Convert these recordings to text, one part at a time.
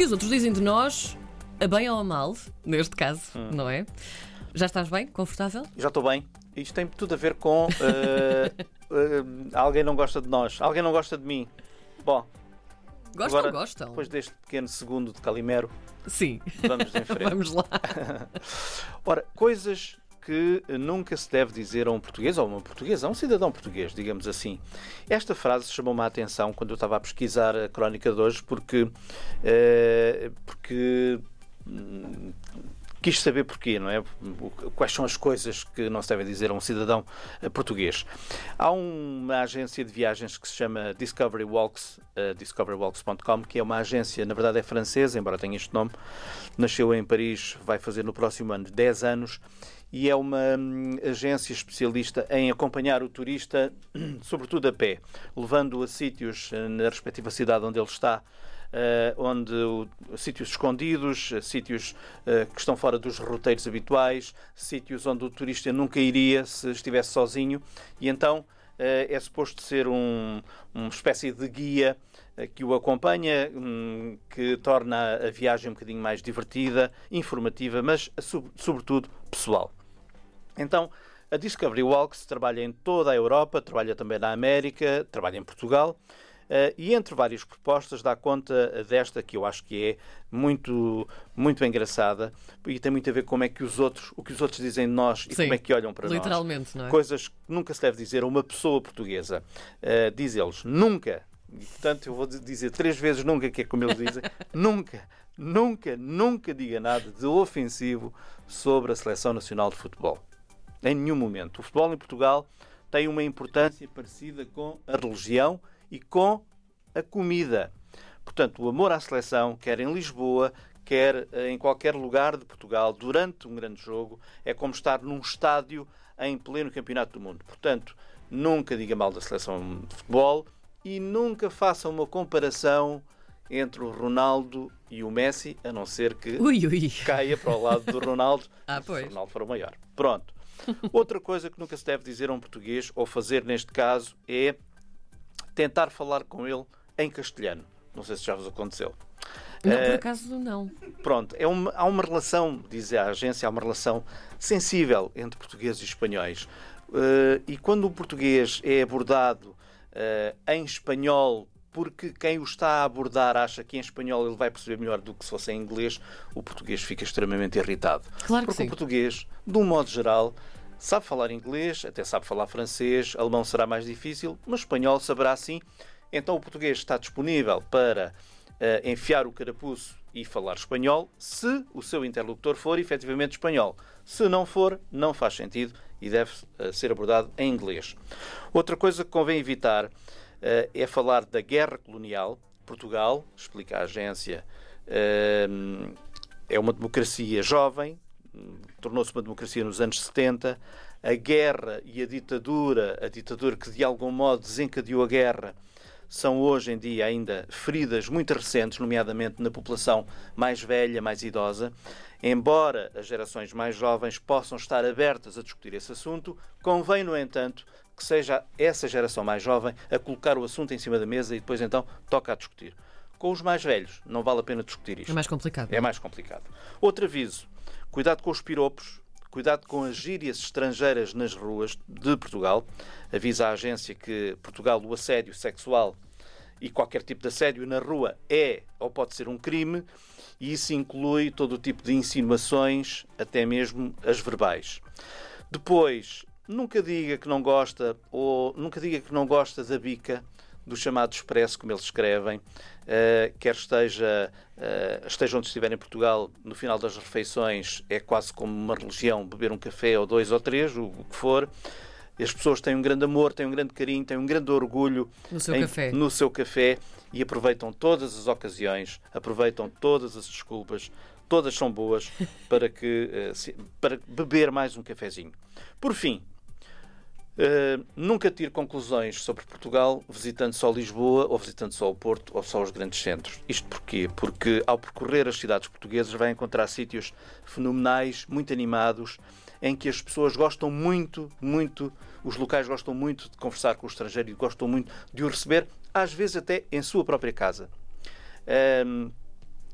que os outros dizem de nós, a bem ou a mal, neste caso, Hum. não é? Já estás bem? Confortável? Já estou bem. Isto tem tudo a ver com eh, eh, alguém não gosta de nós, alguém não gosta de mim. Bom, Gostam, Agora, gostam. depois deste pequeno segundo de Calimero, Sim, vamos em frente. vamos lá. Ora, coisas que nunca se deve dizer a um português, ou a uma portuguesa, a um cidadão português, digamos assim. Esta frase chamou-me a atenção quando eu estava a pesquisar a crónica de hoje, porque, eh, porque hum, quis saber porquê, não é? Quais são as coisas que não se devem dizer a um cidadão eh, português. Há uma agência de viagens que se chama Discovery Walks, eh, discoverywalks.com, que é uma agência, na verdade é francesa, embora tenha este nome, nasceu em Paris, vai fazer no próximo ano 10 anos, e é uma hum, agência especialista em acompanhar o turista, sobretudo a pé, levando-o a sítios eh, na respectiva cidade onde ele está, eh, onde o- sítios escondidos, eh, sítios que estão fora dos roteiros habituais, sítios onde o turista nunca iria se estivesse sozinho, e então é suposto ser um, uma espécie de guia que o acompanha, hum, que torna a viagem um bocadinho mais divertida, informativa, mas sob- sobretudo pessoal. Então, a Discovery Walks trabalha em toda a Europa, trabalha também na América, trabalha em Portugal. eh, e entre várias propostas dá conta desta que eu acho que é muito muito engraçada e tem muito a ver com como é que os outros o que os outros dizem de nós e Sim, como é que olham para nós Literalmente, não é? coisas que nunca se deve dizer a uma pessoa portuguesa. Uh, diz eles, nunca, e portanto eu vou dizer três vezes nunca, que é como eles dizem, nunca, nunca, nunca diga nada de ofensivo sobre a Seleção Nacional de Futebol. Em nenhum momento. O futebol em Portugal tem uma importância parecida com a religião e com a comida. Portanto, o amor à seleção, quer em Lisboa, quer eh, em qualquer lugar de Portugal, durante um grande jogo, é como estar num estádio em pleno campeonato do mundo. Portanto, nunca diga mal da seleção de futebol e nunca faça uma comparação entre o Ronaldo e o Messi, a não ser que Ui, ui. caia para o lado do Ronaldo Ah, se o Ronaldo for o maior. Pronto. Outra coisa que nunca se deve dizer a um português, ou fazer neste caso, é tentar falar com ele em castelhano. Não sei se já vos aconteceu. Não, por Eh, acaso não. Pronto, é uma- há uma relação, diz a agência, há uma relação sensível entre portugueses e espanhóis. Eh, e quando o português é abordado eh, em espanhol, porque quem o está a abordar acha que em espanhol ele vai perceber melhor do que se fosse em inglês, o português fica extremamente irritado. Claro que porque sim. o português, de um modo geral, sabe falar inglês, até sabe falar francês, alemão será mais difícil, mas espanhol saberá sim. Então o português está disponível para eh, enfiar o carapuço e falar espanhol, se o seu interlocutor for efetivamente espanhol. Se não for, não faz sentido e deve eh, ser abordado em inglês. Outra coisa que convém evitar é falar da guerra colonial. Portugal, explica a agência, eh, é uma democracia jovem, tornou-se uma democracia nos anos 70. A guerra e a ditadura, a ditadura que de algum modo desencadeou a guerra, são hoje em dia ainda feridas muito recentes, nomeadamente na população mais velha, mais idosa. Embora as gerações mais jovens possam estar abertas a discutir esse assunto, convém, no entanto, que seja essa geração mais jovem a colocar o assunto em cima da mesa e depois então toca a discutir. Com os mais velhos, não vale a pena discutir isto. É mais complicado. É mais complicado. Outro aviso: cuidado com os piropos, cuidado com as gírias estrangeiras nas ruas de Portugal. Avisa a agência que Portugal o assédio sexual e qualquer tipo de assédio na rua é ou pode ser um crime, e isso inclui todo o tipo de insinuações, até mesmo as verbais. Depois, nunca diga que não gosta ou nunca diga que não gosta da bica do chamado expresso, como eles escrevem, eh, quer esteja, eh, esteja onde estiver em Portugal, no final das refeições é quase como uma religião beber um café ou dois ou três, o, o que for. As pessoas têm um grande amor, têm um grande carinho, têm um grande orgulho No seu em- café. no seu café e aproveitam todas as ocasiões, aproveitam todas as desculpas, todas são boas para que eh, se- para beber mais um cafezinho. Por fim, eh, nunca tire conclusões sobre Portugal visitando só Lisboa ou visitando só o Porto ou só os grandes centros. Isto porquê? Porque ao percorrer as cidades portuguesas vai encontrar sítios fenomenais, muito animados, em que as pessoas gostam muito, muito, os locais gostam muito de conversar com o estrangeiro e gostam muito de o receber, às vezes até em sua própria casa. Ahm,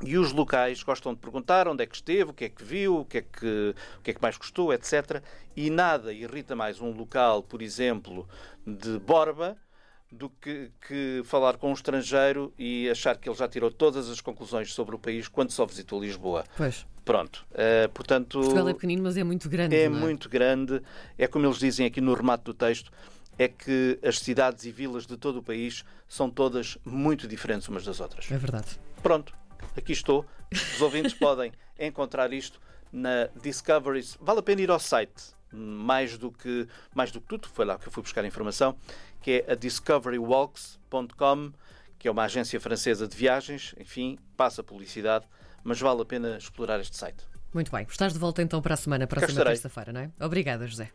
E os locais gostam de perguntar onde é que esteve, o que é que viu, o que é que, o que, é que mais gostou, etc. E nada irrita mais um local, por exemplo, de Borba, do que, que, falar com um estrangeiro e achar que ele já tirou todas as conclusões sobre o país quando só visitou Lisboa. Pois. Pronto. Uh, portanto, Portugal é pequenino, mas é muito grande. É, é, muito grande. É como eles dizem aqui no remate do texto, é que as cidades e vilas de todo o país são todas muito diferentes umas das outras. É verdade. Pronto aqui estou. Os ouvintes podem encontrar isto na Discoveries. Vale a pena ir ao site, mais do que, mais do que tudo, foi lá que eu fui buscar informação, que é a discoverywalks.com, que é uma agência francesa de viagens. Enfim, passa publicidade, mas vale a pena explorar este site. Muito bem. Estás de volta então para a semana, para a próxima terça-feira, não é? Obrigada, José.